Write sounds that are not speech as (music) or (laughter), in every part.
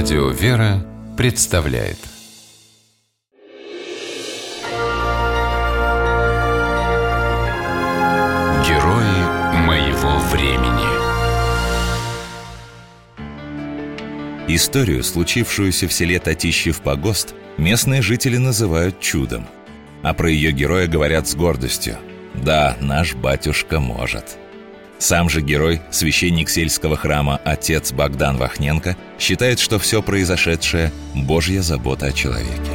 Радио «Вера» представляет Герои моего времени Историю, случившуюся в селе Татищев погост, местные жители называют чудом. А про ее героя говорят с гордостью. Да, наш батюшка может. Сам же герой, священник сельского храма отец Богдан Вахненко, считает, что все произошедшее – Божья забота о человеке.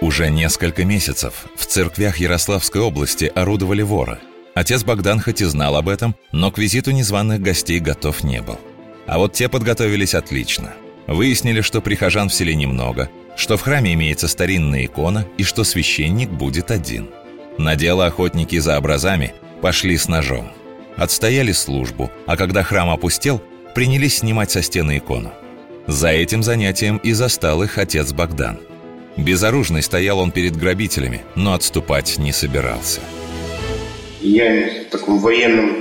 Уже несколько месяцев в церквях Ярославской области орудовали воры. Отец Богдан хоть и знал об этом, но к визиту незваных гостей готов не был. А вот те подготовились отлично. Выяснили, что прихожан в селе немного, что в храме имеется старинная икона и что священник будет один. На дело охотники за образами – пошли с ножом. Отстояли службу, а когда храм опустел, принялись снимать со стены икону. За этим занятием и застал их отец Богдан. Безоружный стоял он перед грабителями, но отступать не собирался. Я в таком военном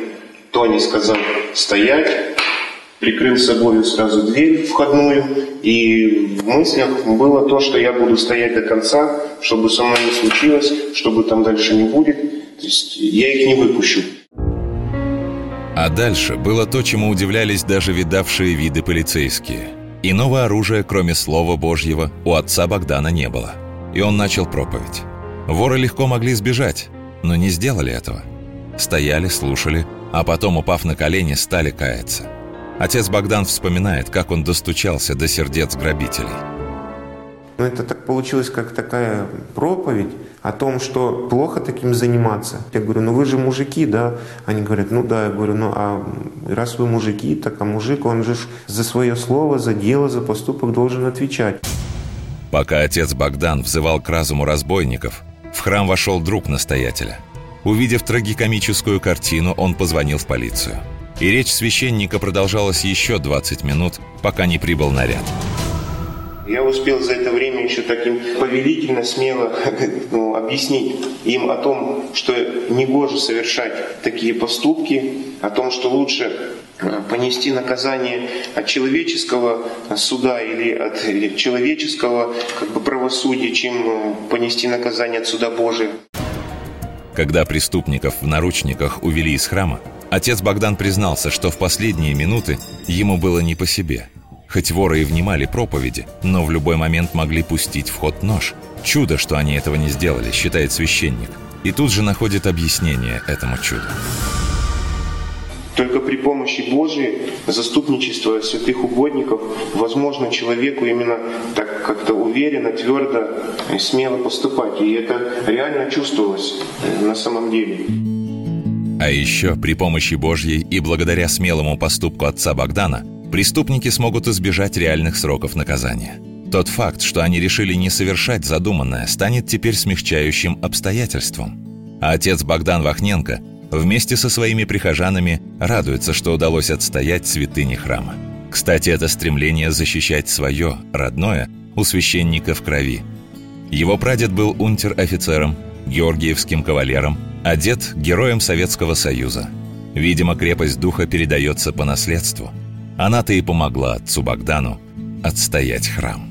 тоне сказал «стоять», прикрыл собой сразу дверь входную, и в мыслях было то, что я буду стоять до конца, чтобы со мной не случилось, чтобы там дальше не будет, то есть я их не выпущу. А дальше было то, чему удивлялись даже видавшие виды полицейские. Иного оружия, кроме Слова Божьего, у отца Богдана не было. И он начал проповедь. Воры легко могли сбежать, но не сделали этого. Стояли, слушали, а потом, упав на колени, стали каяться. Отец Богдан вспоминает, как он достучался до сердец грабителей. Но это так получилось, как такая проповедь, о том, что плохо таким заниматься. Я говорю, ну вы же мужики, да? Они говорят, ну да. Я говорю, ну а раз вы мужики, так а мужик, он же за свое слово, за дело, за поступок должен отвечать. Пока отец Богдан взывал к разуму разбойников, в храм вошел друг настоятеля. Увидев трагикомическую картину, он позвонил в полицию. И речь священника продолжалась еще 20 минут, пока не прибыл наряд. Я успел за это время еще таким повелительно, смело (laughs) ну, объяснить им о том, что негоже совершать такие поступки, о том, что лучше э, понести наказание от человеческого суда или от человеческого как бы, правосудия, чем э, понести наказание от суда Божия. Когда преступников в наручниках увели из храма, отец Богдан признался, что в последние минуты ему было не по себе – Хоть воры и внимали проповеди, но в любой момент могли пустить в ход нож. Чудо, что они этого не сделали, считает священник. И тут же находит объяснение этому чуду. Только при помощи Божьей, заступничества святых угодников, возможно человеку именно так как-то уверенно, твердо и смело поступать. И это реально чувствовалось э, на самом деле. А еще при помощи Божьей и благодаря смелому поступку отца Богдана преступники смогут избежать реальных сроков наказания. Тот факт, что они решили не совершать задуманное, станет теперь смягчающим обстоятельством. А отец Богдан Вахненко вместе со своими прихожанами радуется, что удалось отстоять святыни храма. Кстати, это стремление защищать свое, родное, у священника в крови. Его прадед был унтер-офицером, георгиевским кавалером, а дед – героем Советского Союза. Видимо, крепость духа передается по наследству – она-то и помогла отцу Богдану отстоять храм.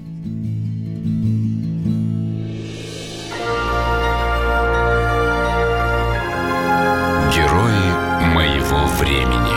Герои моего времени